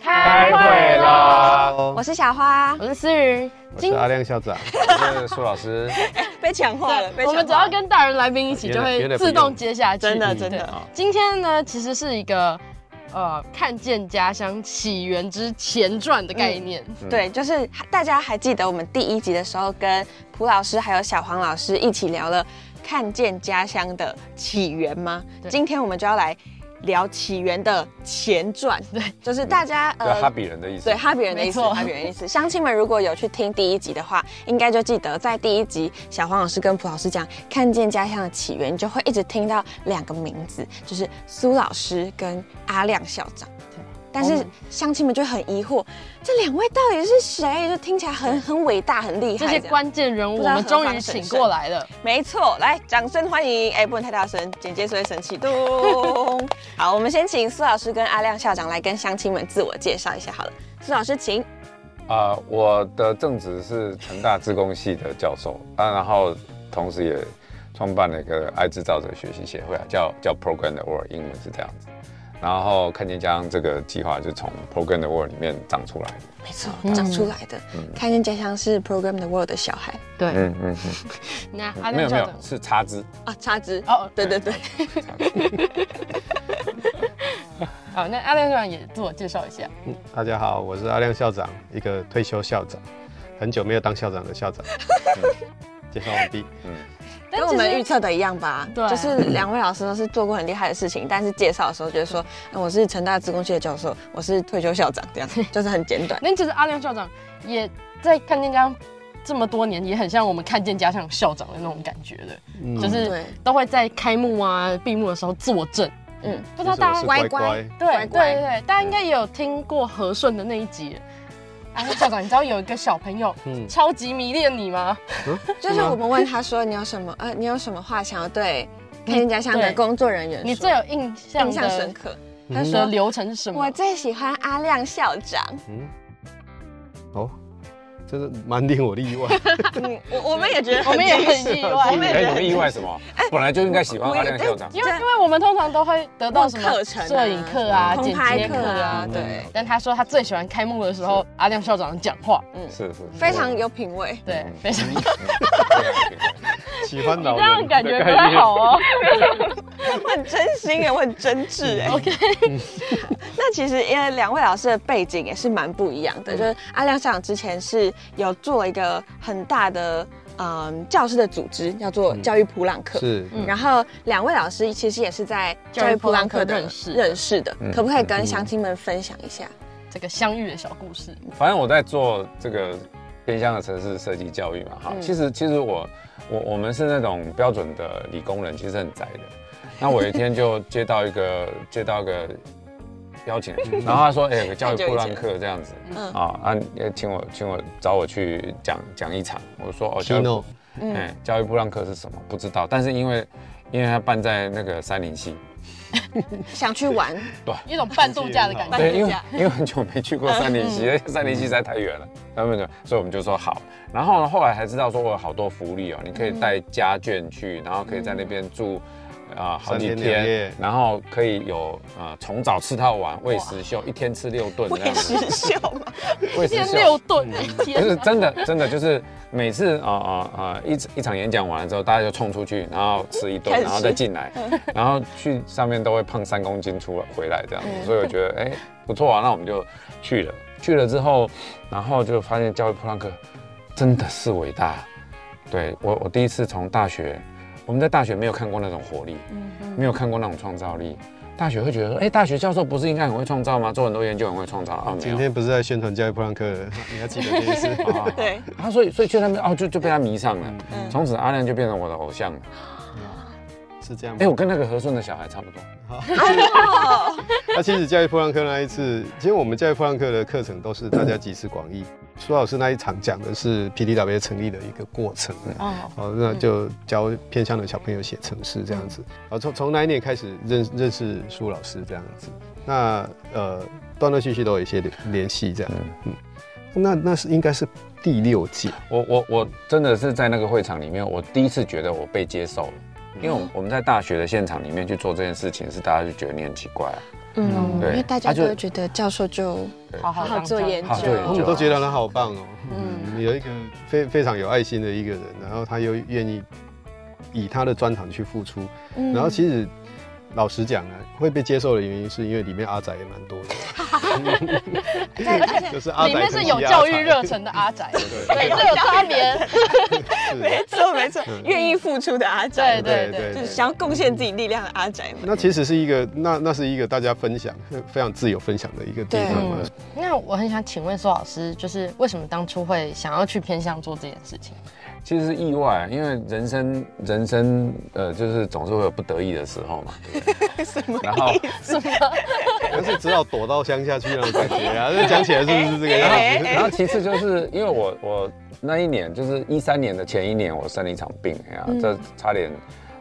开会啦！我是小花，我是思雨，我是阿亮校长，我是苏老师。被强化了，被我们只要跟大人来宾一起，就会自动接下去。真的真的。今天呢，其实是一个呃，看见家乡起源之前传的概念。对，就是大家还记得我们第一集的时候，跟蒲老师还有小黄老师一起聊了看见家乡的起源吗？今天我们就要来。聊起源的前传，对，就是大家呃哈比人的意思，对哈比人的意思，哈比人的意思。乡亲们如果有去听第一集的话，应该就记得在第一集小黄老师跟蒲老师讲看见家乡的起源，就会一直听到两个名字，就是苏老师跟阿亮校长。但是乡亲们就很疑惑，这两位到底是谁？就听起来很很伟大、很厉害。这些关键人物，我们终于请过来了。没错，来掌声欢迎！哎，不能太大声，简介所以生气。咚！好，我们先请苏老师跟阿亮校长来跟乡亲们自我介绍一下。好了，苏老师，请。啊，我的正职是成大自工系的教授啊，然后同时也创办了一个爱制造者学习协会啊，叫叫 Program the World，英文是这样子。然后看见家乡这个计划就从 Program the World 里面长出来的，没错，长出来的。看见家乡是 Program the World 的小孩，对，嗯嗯嗯。那没有没有，是插枝啊，插枝哦，对对对。好，那阿亮校长也自我介绍一下。嗯，大家好，我是阿亮校长，一个退休校长，很久没有当校长的校长。介绍完毕。嗯。跟我们预测的一样吧，对，就是两位老师都是做过很厉害的事情，但是介绍的时候觉得说，我是成大职工系的教授，我是退休校长，这样就是很简短。那其实阿亮校长也在看见家这么多年，也很像我们看见家像校长的那种感觉的，就是都会在开幕啊、闭幕的时候坐镇。嗯，不知道大家乖乖，对对对，大家应该也有听过和顺的那一集。校长，你知道有一个小朋友超级迷恋你吗？就是我们问他说你有什么呃，你有什么话想要对开心家乡的工作人员？你最有印象、印象深刻？他说流程是什么？我最喜欢阿亮校长。嗯，哦。真是蛮令我意外，我我们也觉得，我们也很意外。哎，你们意外什么？本来就应该喜欢阿亮校长，因为因为我们通常都会得到什么课程、摄影课啊、剪接课啊，对。但他说他最喜欢开幕的时候阿亮校长讲话，嗯，是是，非常有品味，对，非常。喜欢老这样感觉 不太好哦。我很真心哎，我很真挚哎。OK。那其实因为两位老师的背景也是蛮不一样的，就是阿亮校长之前是有做一个很大的嗯教师的组织，叫做教育普朗克。是。然后两位老师其实也是在教育普朗克认识认识的，可不可以跟乡亲们分享一下这个相遇的小故事？反正我在做这个偏乡的城市设计教育嘛，哈，其实其实我我我们是那种标准的理工人，其实很宅的。那我一天就接到一个接到一个。邀请，然后他说：“哎，有个教育布朗课这样子，啊啊，请我请我找我去讲讲一场。”我说：“哦，教育，嗯，教育布朗课是什么？不知道。但是因为因为他办在那个三林系，想去玩，对，一种半度假的感觉。对，因为因为很久没去过三林溪，三林溪实在太远了，他们就所以我们就说好。然后呢后来才知道说我有好多福利哦，你可以带家眷去，然后可以在那边住。”啊，好几天，然后可以有呃，从早吃到晚，喂食秀，一天吃六顿，喂食秀吗？喂食秀。六顿，就是真的，真的就是每次啊啊啊一一场演讲完了之后，大家就冲出去，然后吃一顿，然后再进来，然后去上面都会胖三公斤出来回来这样子，所以我觉得哎不错啊，那我们就去了，去了之后，然后就发现教育普朗克真的是伟大，对我我第一次从大学。我们在大学没有看过那种活力，没有看过那种创造力。大学会觉得说，哎，大学教授不是应该很会创造吗？做很多研究很会创造啊。今天不是在宣传教育普朗克，你要记得这件事。对。他所以所以去那边哦，就就被他迷上了。从此阿亮就变成我的偶像。是这样吗？哎，我跟那个和顺的小孩差不多。那其实教育普朗克那一次，其实我们教育普朗克的课程都是大家集思广益。苏老师那一场讲的是 PDW 成立的一个过程。哦，好，那就教偏向的小朋友写程式这样子。好，从从那一年开始认认识苏老师这样子。那呃，断断续续都有一些联系这样。嗯，那那是应该是第六届。我我我真的是在那个会场里面，我第一次觉得我被接受了。因为我们在大学的现场里面去做这件事情，是大家就觉得你很奇怪啊。嗯，对，因为大家都会觉得教授就好好做研究，我们都觉得他好棒哦。嗯，有一个非非常有爱心的一个人，然后他又愿意以他的专长去付出，然后其实。老实讲啊，会被接受的原因是因为里面阿仔也蛮多的，就是里面是 有教育热忱的阿仔，对，有差别，没错没错，愿意付出的阿仔，对对对，就是想要贡献自己力量的阿仔那其实是一个，那那是一个大家分享，非常自由分享的一个地方嘛。那我很想请问苏老师，就是为什么当初会想要去偏向做这件事情？其实是意外，因为人生人生呃，就是总是会有不得意的时候嘛。什么？然后什么？但是只好躲到乡下去那种感觉啊！这 讲起来是不是这个样子？然后其次就是因为我我那一年就是一三年的前一年，我生了一场病，哎呀，这差点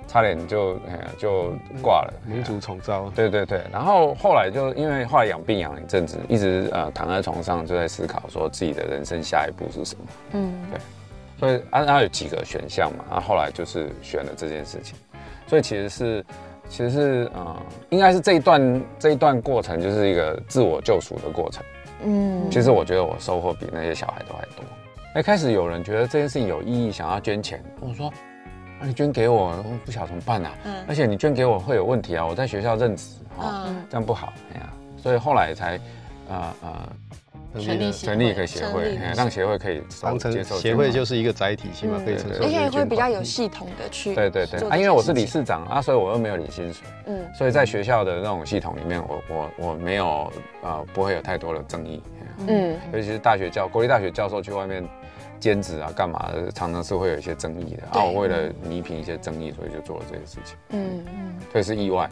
差点就哎呀就挂了，民族重招。对对对。然后后来就因为后来养病养了一阵子，一直呃躺在床上就在思考说自己的人生下一步是什么。嗯，对。所以啊，它有几个选项嘛，然后后来就是选了这件事情。所以其实是，其实是，嗯，应该是这一段这一段过程就是一个自我救赎的过程。嗯，其实我觉得我收获比那些小孩都还多。一开始有人觉得这件事情有意义，想要捐钱，我说，你捐给我，我不晓得怎么办啊。嗯。而且你捐给我会有问题啊，我在学校任职，啊，这样不好，哎呀，所以后来才，呃呃。成立成立一个协会，让协会可以当成协会就是一个载体，起码可以承受。而且会比较有系统的去。对对对，啊，因为我是理事长啊，所以我又没有领薪水，嗯，所以在学校的那种系统里面，我我我没有呃不会有太多的争议，嗯，尤其是大学教国立大学教授去外面兼职啊干嘛的，常常是会有一些争议的啊。我为了弥平一些争议，所以就做了这些事情，嗯嗯，所以是意外。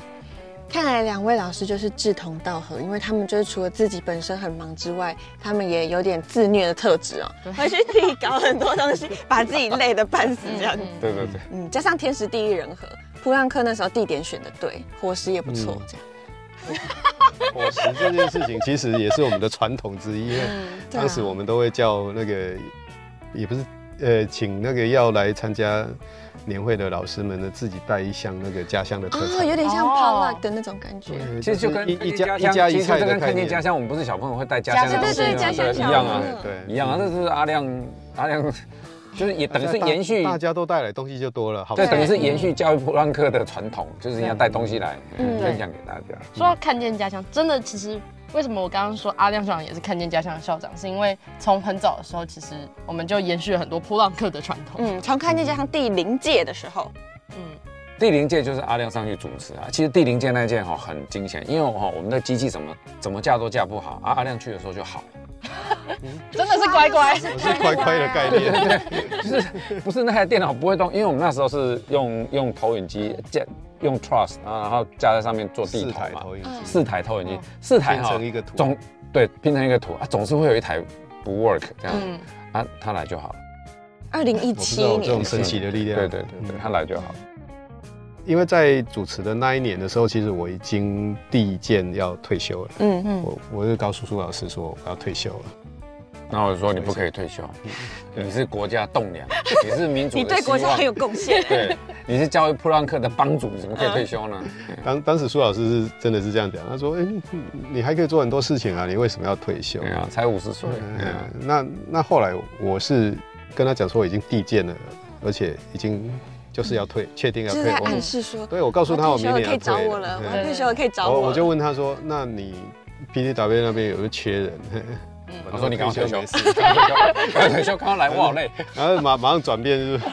看来两位老师就是志同道合，因为他们就是除了自己本身很忙之外，他们也有点自虐的特质哦，会去自己搞很多东西，把自己累得半死这样 子。对对对，嗯，加上天时地利人和，普朗克那时候地点选的对，伙食也不错，这样。伙食这件事情其实也是我们的传统之一，因为当时我们都会叫那个，也不是呃，请那个要来参加。年会的老师们呢，自己带一箱那个家乡的特产，哦有点像 potluck 的那种感觉。其实就跟一家一家一菜跟看见家乡，我们不是小朋友会带家乡的东西一样啊，对，一样啊。这是阿亮，阿亮就是也等于是延续，大家都带来东西就多了，好对，等于是延续教育普朗克的传统，就是要带东西来分享给大家。说到看见家乡，真的其实。为什么我刚刚说阿亮校长也是看见家乡的校长？是因为从很早的时候，其实我们就延续了很多普朗克的传统。嗯，从看见家乡第零届的时候，嗯，第零届就是阿亮上去主持啊。其实第零届那届哈很惊险，因为哈我们的机器怎么怎么架都架不好，阿阿亮去的时候就好。真的是乖乖，是乖乖的概念，对，就是不是那台电脑不会动，因为我们那时候是用用投影机架，用 Trust 啊，然后架在上面做地图嘛，四台投影机，四台哈，一个图，总对拼成一个图。啊，总是会有一台不 work 这样，啊，他来就好。二零一七年，这种神奇的力量，对对对对，他来就好。因为在主持的那一年的时候，其实我已经第一件要退休了。嗯嗯，我我就告诉苏老师说我要退休了。然后我说你不可以退休，你是国家栋梁，你是民主，你对国家很有贡献。对，你是教育普朗克的帮主，你怎么可以退休呢？当当时苏老师是真的是这样讲，他说：“哎，你还可以做很多事情啊，你为什么要退休？对啊，才五十岁。那那后来我是跟他讲说，我已经递件了，而且已经。就是要退，确定要退。是在暗示说，对我告诉他我明年可以找我了，我退休了可以找我。我就问他说：“那你 PDW 那边有个缺人？” 我说：“你刚刚退休，刚刚退休，刚刚来，我好累。”然后马马上转变就是，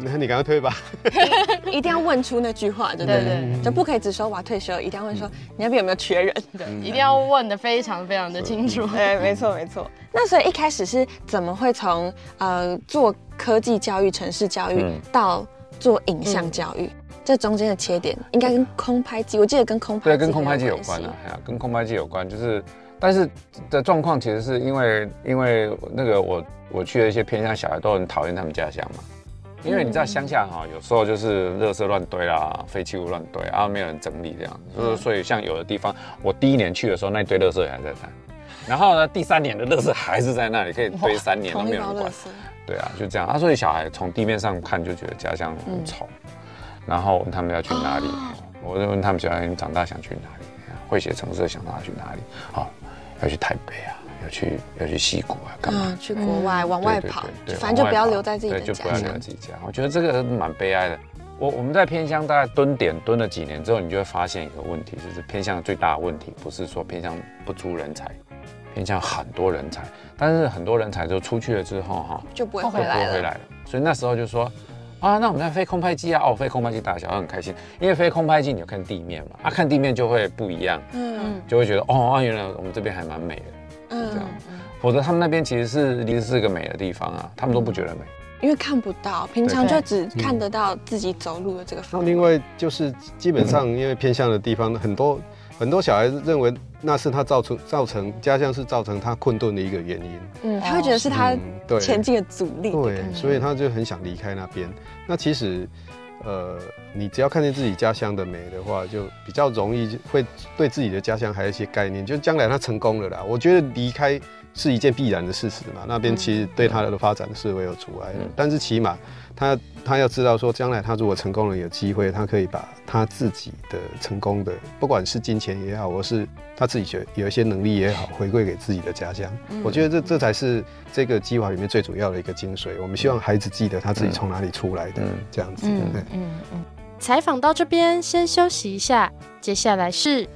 那你赶快退吧。一定要问出那句话，对对对，就不可以只说我要退休，一定要问说你那边有没有缺人？对，一定要问的非常非常的清楚。对，没错没错。那所以一开始是怎么会从呃做？科技教育、城市教育到做影像教育，这中间的切点应该跟空拍机，我记得跟空拍对，跟空拍机有关啊，跟空拍机有关，就是，但是的状况其实是因为因为那个我我去的一些偏乡小孩都很讨厌他们家乡嘛。因为你知道乡下哈，有时候就是垃圾乱堆啦，废弃物乱堆，然后没有人整理这样，所以所以像有的地方，我第一年去的时候，那堆垃圾还在那，然后呢，第三年的垃圾还是在那里，可以堆三年都没有人管。对啊，就这样。啊，所以小孩从地面上看就觉得家乡很丑，然后问他们要去哪里，我就问他们小孩你长大想去哪里？会写城市想要去哪里？好，要去台北啊。要去要去西谷啊，干嘛？去国外往外跑，反正就不要留在自己的家。就不要留在自己家。我觉得这个蛮悲哀的。我我们在偏乡大概蹲点蹲了几年之后，你就会发现一个问题，就是偏乡最大的问题不是说偏乡不出人才，偏向很多人才，但是很多人才就出去了之后哈，就不会回来了。所以那时候就说啊，那我们在飞空拍机啊，哦，飞空拍机大小很开心，因为飞空拍机你就看地面嘛，啊，看地面就会不一样，嗯，就会觉得哦，啊，原来我们这边还蛮美的，样。否则他们那边其实是其实是个美的地方啊，他们都不觉得美，因为看不到，平常就只看得到自己走路的这个。那另外就是基本上因为偏向的地方很多很多小孩子认为那是他造成造成家乡是造成他困顿的一个原因，嗯，他会觉得是他前进的阻力，对，所以他就很想离开那边。那其实。呃，你只要看见自己家乡的美的话，就比较容易会对自己的家乡还有一些概念。就将来他成功了啦，我觉得离开是一件必然的事实嘛。那边其实对他的发展是会有阻碍的，但是起码他他要知道说，将来他如果成功了，有机会，他可以把他自己的成功的，不管是金钱也好，或是他自己觉有一些能力也好，回馈给自己的家乡。我觉得这这才是这个计划里面最主要的一个精髓。我们希望孩子记得他自己从哪里出来的，这样子。嗯嗯嗯。采访到这边，先休息一下，接下来是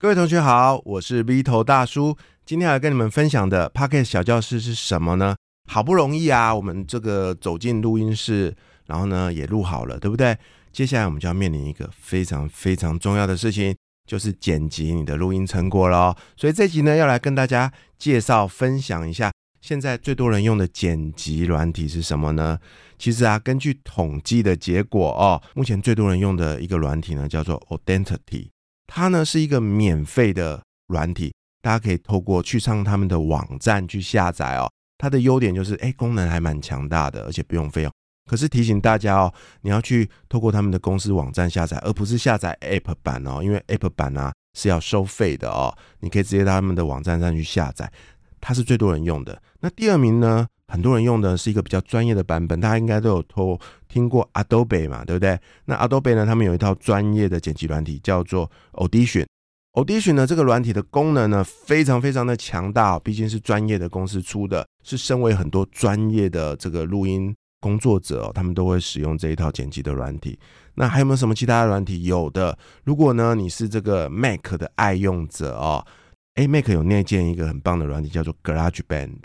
各位同学好，我是 V 头大叔，今天来跟你们分享的 Pocket 小教室是什么呢？好不容易啊，我们这个走进录音室，然后呢也录好了，对不对？接下来我们就要面临一个非常非常重要的事情。就是剪辑你的录音成果了，所以这集呢要来跟大家介绍分享一下，现在最多人用的剪辑软体是什么呢？其实啊，根据统计的结果哦，目前最多人用的一个软体呢叫做 Audacity，它呢是一个免费的软体，大家可以透过去上他们的网站去下载哦。它的优点就是哎，功能还蛮强大的，而且不用费用。可是提醒大家哦，你要去透过他们的公司网站下载，而不是下载 App 版哦，因为 App 版啊是要收费的哦。你可以直接到他们的网站上去下载，它是最多人用的。那第二名呢，很多人用的是一个比较专业的版本，大家应该都有偷听过 Adobe 嘛，对不对？那 Adobe 呢，他们有一套专业的剪辑软体叫做 Audition。Audition 呢，这个软体的功能呢非常非常的强大，毕竟是专业的公司出的，是身为很多专业的这个录音。工作者哦，他们都会使用这一套剪辑的软体。那还有没有什么其他的软体？有的。如果呢，你是这个 Mac 的爱用者哦，哎，Mac 有内建一个很棒的软体，叫做 GarageBand。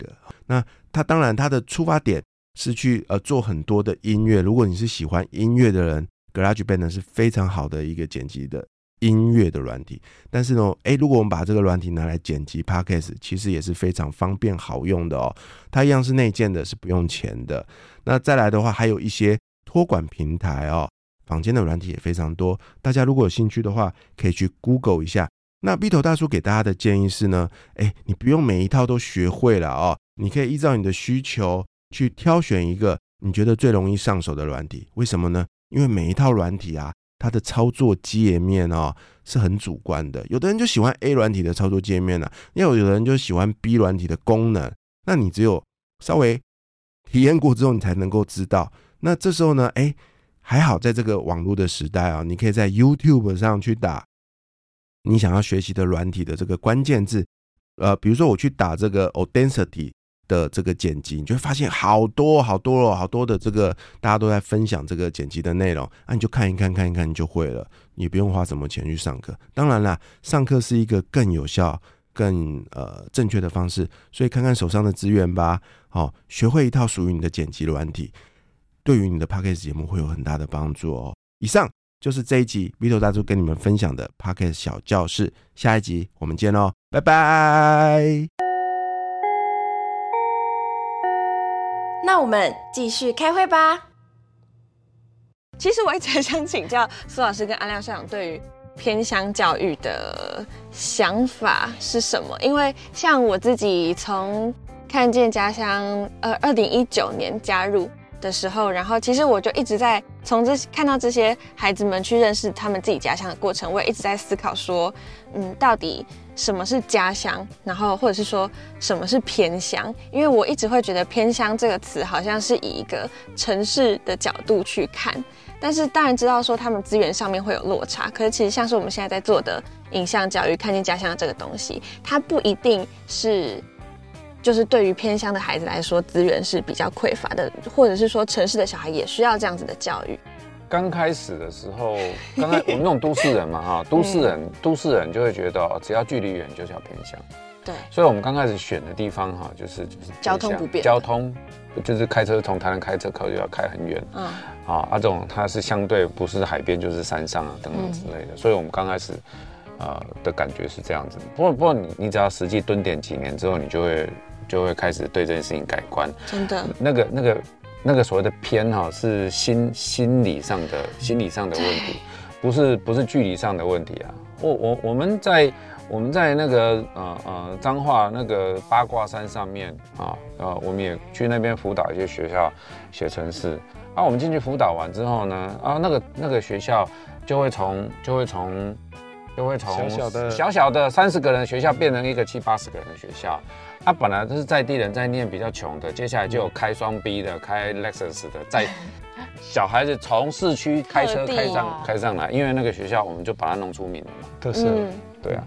那它当然它的出发点是去呃做很多的音乐。如果你是喜欢音乐的人，GarageBand 是非常好的一个剪辑的。音乐的软体，但是呢，诶，如果我们把这个软体拿来剪辑 podcast，其实也是非常方便好用的哦。它一样是内建的，是不用钱的。那再来的话，还有一些托管平台哦，坊间的软体也非常多。大家如果有兴趣的话，可以去 Google 一下。那 B 头大叔给大家的建议是呢，诶，你不用每一套都学会了哦，你可以依照你的需求去挑选一个你觉得最容易上手的软体。为什么呢？因为每一套软体啊。它的操作界面哦是很主观的，有的人就喜欢 A 软体的操作界面呢，又有的人就喜欢 B 软体的功能。那你只有稍微体验过之后，你才能够知道。那这时候呢，哎，还好在这个网络的时代啊，你可以在 YouTube 上去打你想要学习的软体的这个关键字，呃，比如说我去打这个 Audacity。的这个剪辑，你就会发现好多好多哦，好多的这个大家都在分享这个剪辑的内容，那你就看一看，看一看你就会了，你不用花什么钱去上课。当然啦，上课是一个更有效、更呃正确的方式，所以看看手上的资源吧。好，学会一套属于你的剪辑软体，对于你的 podcast 节目会有很大的帮助哦。以上就是这一集 Vito 大叔跟你们分享的 Pocket 小教室。下一集我们见喽，拜拜。那我们继续开会吧。其实我一直很想请教苏老师跟安亮校长对于偏乡教育的想法是什么？因为像我自己从看见家乡，呃，二零一九年加入的时候，然后其实我就一直在从这看到这些孩子们去认识他们自己家乡的过程，我也一直在思考说，嗯，到底什么是家乡，然后或者是说什么是偏乡？因为我一直会觉得偏乡这个词好像是以一个城市的角度去看。但是当然知道说他们资源上面会有落差，可是其实像是我们现在在做的影像教育、看见家乡这个东西，它不一定是就是对于偏乡的孩子来说资源是比较匮乏的，或者是说城市的小孩也需要这样子的教育。刚开始的时候，刚开我们那种都市人嘛哈，都市人都市人就会觉得只要距离远就叫偏乡。对，所以我们刚开始选的地方哈，就是就是交通不便，交通。就是开车从台南开车，可能就要开很远。嗯，啊，啊，这种它是相对不是海边就是山上啊等等之类的，所以我们刚开始，呃的感觉是这样子。不过不过你你只要实际蹲点几年之后，你就会就会开始对这件事情改观。真的，那个那个那个所谓的偏哈是心心理上的心理上的问题，不是不是距离上的问题啊。我我我们在。我们在那个呃呃彰化那个八卦山上面啊，呃，我们也去那边辅导一些学校写程式。啊，我们进去辅导完之后呢，啊，那个那个学校就会从就会从就会从小小的小小的三十个人学校变成一个七八十个人的学校。他本来都是在地人在念比较穷的，接下来就有开双 B 的，开 Lexus 的，在 小孩子从市区开车开上开上来，因为那个学校我们就把它弄出名了嘛，特色，对啊。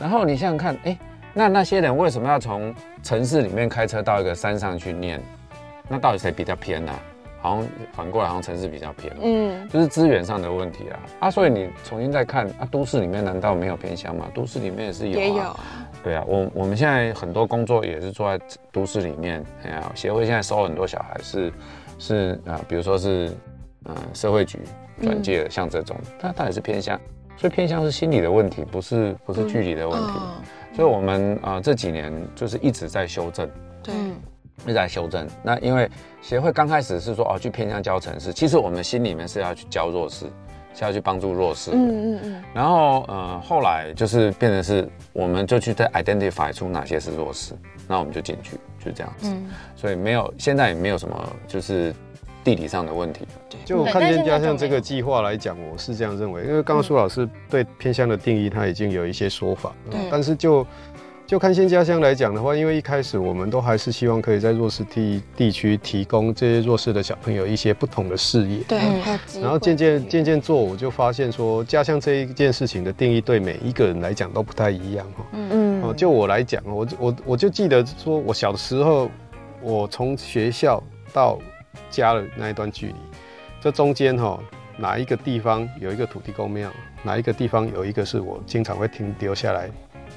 然后你想想看，哎，那那些人为什么要从城市里面开车到一个山上去念？那到底谁比较偏呢？好像反过来，好像城市比较偏。嗯，就是资源上的问题啊。啊，所以你重新再看啊，都市里面难道没有偏乡吗？都市里面也是有。也有。对啊，我我们现在很多工作也是做在都市里面。哎呀，协会现在收很多小孩是是啊，比如说是嗯社会局转介的，像这种，但它也是偏向。所以偏向是心理的问题，不是不是距离的问题。所以，我们啊这几年就是一直在修正，对，一直在修正。那因为协会刚开始是说哦，去偏向教城市，其实我们心里面是要去教弱势，是要去帮助弱势。嗯嗯嗯。然后呃，后来就是变成是，我们就去在 identify 出哪些是弱势，那我们就进去，就这样子。所以没有，现在也没有什么就是。地理上的问题，就看见家乡这个计划来讲，我是这样认为。因为刚刚苏老师对偏向的定义，他已经有一些说法。对。但是就就看新家乡来讲的话，因为一开始我们都还是希望可以在弱势地地区提供这些弱势的小朋友一些不同的视野。对。然后渐渐渐渐做，我就发现说，家乡这一件事情的定义对每一个人来讲都不太一样哈。嗯嗯。哦，就我来讲，我我我就记得说，我小的时候，我从学校到家的那一段距离，这中间哈哪一个地方有一个土地公庙，哪一个地方有一个是我经常会停留下来，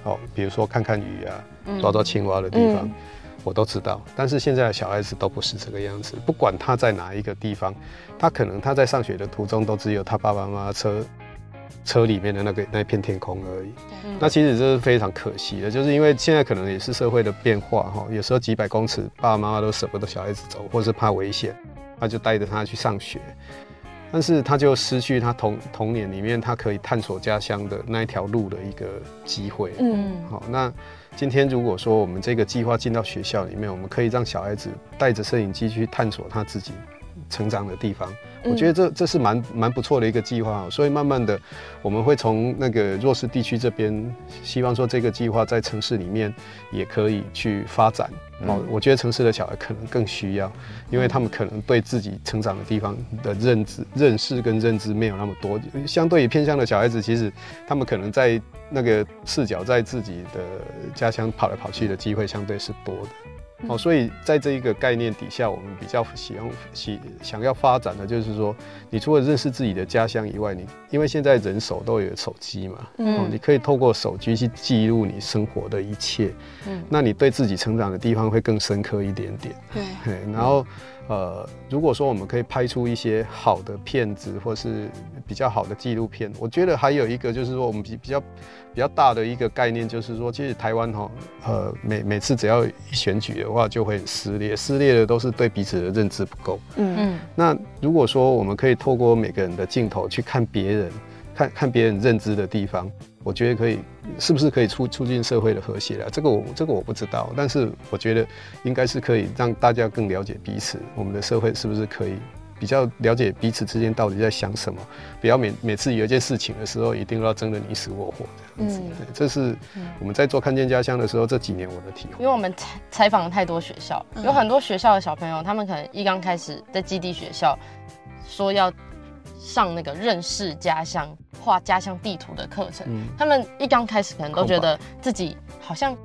哦，比如说看看鱼啊，抓抓青蛙的地方，我都知道。但是现在的小孩子都不是这个样子，不管他在哪一个地方，他可能他在上学的途中都只有他爸爸妈妈车。车里面的那个那片天空而已，那其实这是非常可惜的，就是因为现在可能也是社会的变化哈，有时候几百公尺爸爸妈妈都舍不得小孩子走，或是怕危险，他就带着他去上学，但是他就失去他童童年里面他可以探索家乡的那一条路的一个机会。嗯，好，那今天如果说我们这个计划进到学校里面，我们可以让小孩子带着摄影机去探索他自己成长的地方。我觉得这这是蛮蛮不错的一个计划，所以慢慢的，我们会从那个弱势地区这边，希望说这个计划在城市里面也可以去发展。哦，我觉得城市的小孩可能更需要，因为他们可能对自己成长的地方的认知、认识跟认知没有那么多，相对于偏向的小孩子，其实他们可能在那个视角在自己的家乡跑来跑去的机会相对是多的。哦，所以在这一个概念底下，我们比较喜欢喜想要发展的，就是说，你除了认识自己的家乡以外，你因为现在人手都有手机嘛，嗯，你可以透过手机去记录你生活的一切，嗯，那你对自己成长的地方会更深刻一点点，对，然后呃，如果说我们可以拍出一些好的片子，或是比较好的纪录片，我觉得还有一个就是说，我们比比较比较大的一个概念，就是说，其实台湾哈，呃，每每次只要一选举的话，就会撕裂，撕裂的都是对彼此的认知不够。嗯嗯。那如果说我们可以透过每个人的镜头去看别人，看看别人认知的地方。我觉得可以，是不是可以促促进社会的和谐啊？这个我这个我不知道，但是我觉得应该是可以让大家更了解彼此。我们的社会是不是可以比较了解彼此之间到底在想什么？不要每每次有一件事情的时候，一定要争得你死我活这样子。这是我们在做看见家乡的时候这几年我的体会。因为我们采采访了太多学校，有很多学校的小朋友，他们可能一刚开始在基地学校说要。上那个认识家乡、画家乡地图的课程，他们一刚开始可能都觉得自己好像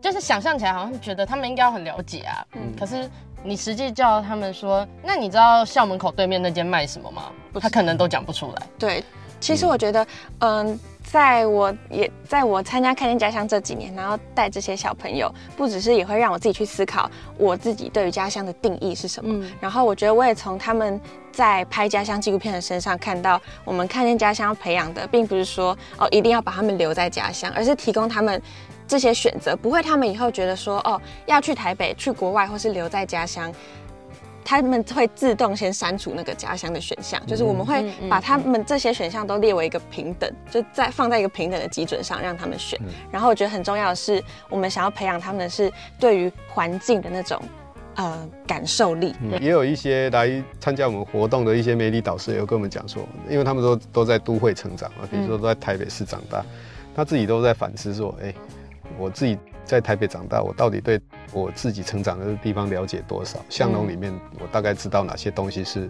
就是想象起来，好像觉得他们应该要很了解啊。嗯，可是你实际叫他们说，那你知道校门口对面那间卖什么吗？他可能都讲不出来。对，其实我觉得，嗯。在我也在我参加看见家乡这几年，然后带这些小朋友，不只是也会让我自己去思考我自己对于家乡的定义是什么。然后我觉得我也从他们在拍家乡纪录片的身上看到，我们看见家乡要培养的，并不是说哦一定要把他们留在家乡，而是提供他们这些选择，不会他们以后觉得说哦要去台北、去国外，或是留在家乡。他们会自动先删除那个家乡的选项，就是我们会把他们这些选项都列为一个平等，就在放在一个平等的基准上让他们选。然后我觉得很重要的是，我们想要培养他们是对于环境的那种呃感受力。也有一些来参加我们活动的一些媒体导师有跟我们讲说，因为他们都都在都会成长嘛，比如说都在台北市长大，他自己都在反思说，哎，我自己。在台北长大，我到底对我自己成长的地方了解多少？巷弄里面，我大概知道哪些东西是，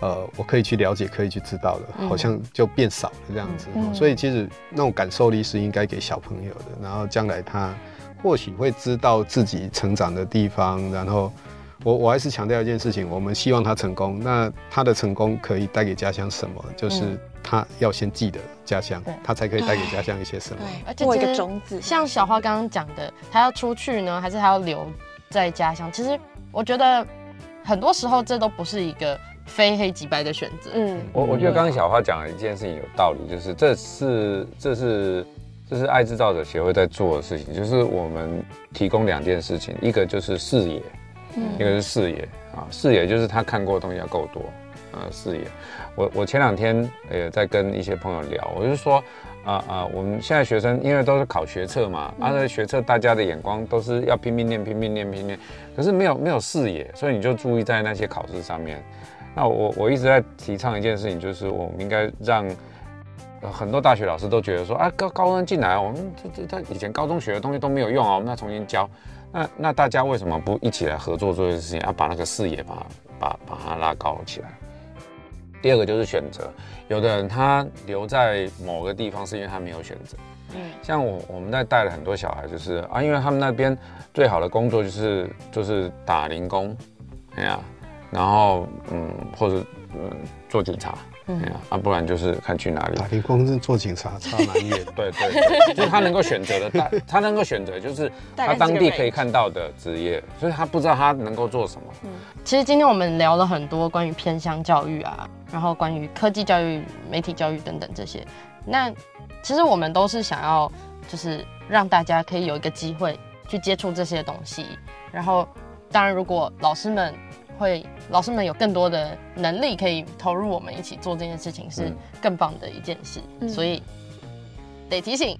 呃，我可以去了解、可以去知道的，好像就变少了这样子。所以其实那种感受力是应该给小朋友的，然后将来他或许会知道自己成长的地方，然后。我我还是强调一件事情，我们希望他成功。那他的成功可以带给家乡什么？就是他要先记得家乡，他才可以带给家乡一些什么。而且一个种子，像小花刚刚讲的，他要出去呢，还是他要留在家乡？其实我觉得很多时候这都不是一个非黑即白的选择。嗯，我我觉得刚刚小花讲的一件事情有道理，就是这是这是这是爱制造者协会在做的事情，就是我们提供两件事情，一个就是视野。一个是视野啊，视野就是他看过的东西要够多啊。视野，我我前两天也在跟一些朋友聊，我就说啊啊，我们现在学生因为都是考学测嘛，啊，那学测大家的眼光都是要拼命念、拼命念、拼命念，可是没有没有视野，所以你就注意在那些考试上面。那我我一直在提倡一件事情，就是我们应该让很多大学老师都觉得说啊，高高中进来，我们这这他以前高中学的东西都没有用啊，我们要重新教。那那大家为什么不一起来合作做一件事情？要把那个视野把把把它拉高起来。第二个就是选择，有的人他留在某个地方是因为他没有选择。嗯，像我我们在带了很多小孩，就是啊，因为他们那边最好的工作就是就是打零工，哎呀，然后嗯或者嗯做警察。嗯啊，不然就是看去哪里。打零工是做警察，差蛮远。对对，就是他能够选择的，他他能够选择，就是他当地可以看到的职业，所以他不知道他能够做什么。嗯，其实今天我们聊了很多关于偏乡教育啊，然后关于科技教育、媒体教育等等这些。那其实我们都是想要，就是让大家可以有一个机会去接触这些东西。然后，当然如果老师们。会老师们有更多的能力可以投入我们一起做这件事情，是更棒的一件事，所以得提醒。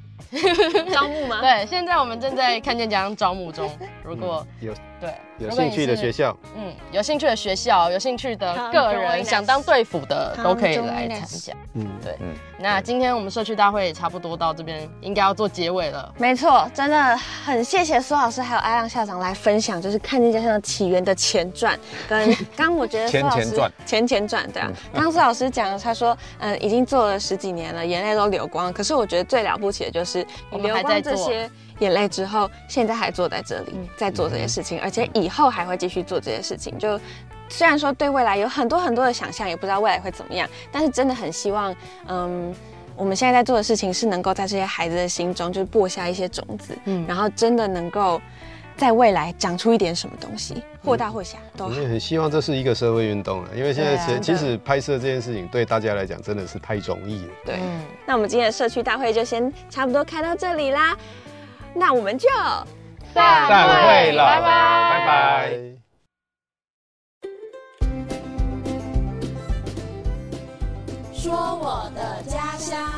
招募吗？对，现在我们正在看见家乡招募中。如果有对有兴趣的学校，嗯，有兴趣的学校，有兴趣的个人想当队辅的都可以来参加。嗯，对，嗯。那今天我们社区大会也差不多到这边，应该要做结尾了。没错，真的很谢谢苏老师还有阿亮校长来分享，就是看见家乡的起源的前传。跟 刚我觉得前前传前前传对啊。刚苏老师讲，他说嗯，已经做了十几年了，眼泪都流光。可是我觉得最了不起的就是。你流光这些眼泪之后，现在还坐在这里，在做这些事情，而且以后还会继续做这些事情。就虽然说对未来有很多很多的想象，也不知道未来会怎么样，但是真的很希望，嗯，我们现在在做的事情是能够在这些孩子的心中，就是播下一些种子，嗯，然后真的能够在未来长出一点什么东西，或大或小都好。我们也很希望这是一个社会运动了，因为现在其其实拍摄这件事情对大家来讲真的是太容易了。对，那我们今天的社区大会就先差不多开到这里啦，那我们就散会了，拜拜，拜拜。说我的家乡。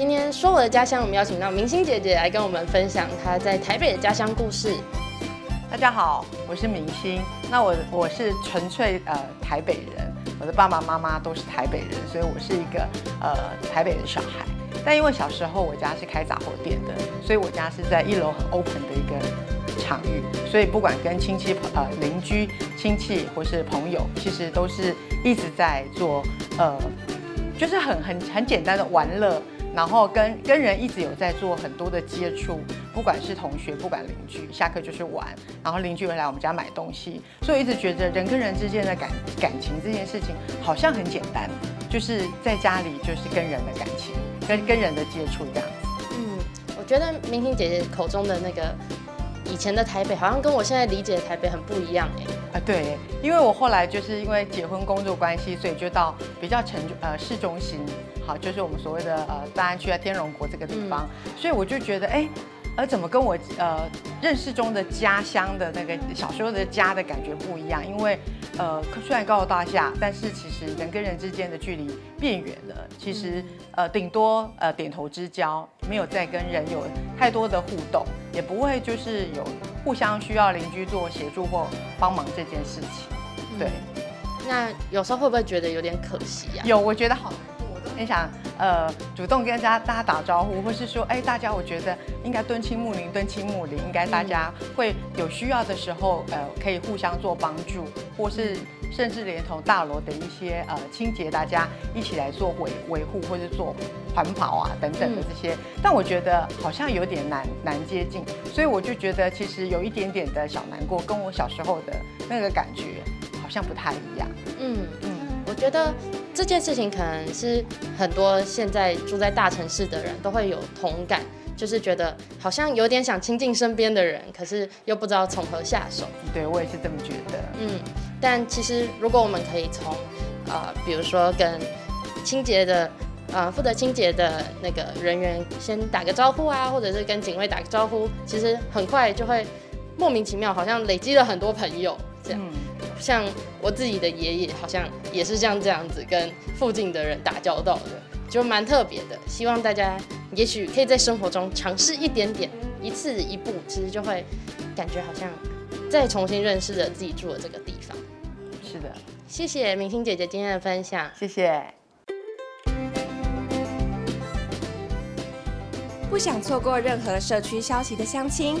今天说我的家乡，我们邀请到明星姐姐来跟我们分享她在台北的家乡故事。大家好，我是明星。那我我是纯粹呃台北人，我的爸爸妈妈都是台北人，所以我是一个呃台北的小孩。但因为小时候我家是开杂货店的，所以我家是在一楼很 open 的一个场域，所以不管跟亲戚呃邻居亲戚或是朋友，其实都是一直在做呃，就是很很很简单的玩乐。然后跟跟人一直有在做很多的接触，不管是同学，不管邻居，下课就是玩，然后邻居会来我们家买东西，所以一直觉得人跟人之间的感感情这件事情好像很简单，就是在家里就是跟人的感情，跟跟人的接触这样子。嗯，我觉得明星姐姐口中的那个以前的台北，好像跟我现在理解的台北很不一样哎。啊，对，因为我后来就是因为结婚工作关系，所以就到比较城呃市中心。好，就是我们所谓的呃大安区啊天龙国这个地方，所以我就觉得哎，而怎么跟我呃认识中的家乡的那个小时候的家的感觉不一样？因为呃虽然高楼大厦，但是其实人跟人之间的距离变远了。其实呃顶多呃点头之交，没有再跟人有太多的互动，也不会就是有互相需要邻居做协助或帮忙这件事情。对，那有时候会不会觉得有点可惜呀？有，我觉得好。很想呃主动跟大家大家打招呼，或是说哎大家我觉得应该敦亲睦邻，敦亲睦邻，应该大家会有需要的时候呃可以互相做帮助，或是甚至连同大楼的一些呃清洁，大家一起来做维维护，或是做环保啊等等的这些。但我觉得好像有点难难接近，所以我就觉得其实有一点点的小难过，跟我小时候的那个感觉好像不太一样。嗯觉得。这件事情可能是很多现在住在大城市的人都会有同感，就是觉得好像有点想亲近身边的人，可是又不知道从何下手。对我也是这么觉得。嗯，但其实如果我们可以从，呃，比如说跟清洁的，呃，负责清洁的那个人员先打个招呼啊，或者是跟警卫打个招呼，其实很快就会莫名其妙，好像累积了很多朋友这样。像我自己的爷爷，好像也是像这样子跟附近的人打交道的，就蛮特别的。希望大家也许可以在生活中尝试一点点，一次一步，其实就会感觉好像再重新认识了自己住的这个地方。是的，谢谢明星姐姐今天的分享，谢谢。不想错过任何社区消息的乡亲。